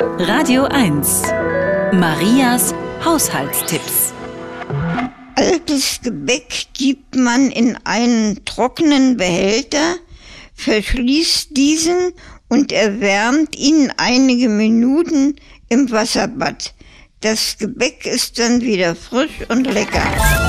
Radio 1. Marias Haushaltstipps. Altes Gebäck gibt man in einen trockenen Behälter, verschließt diesen und erwärmt ihn einige Minuten im Wasserbad. Das Gebäck ist dann wieder frisch und lecker.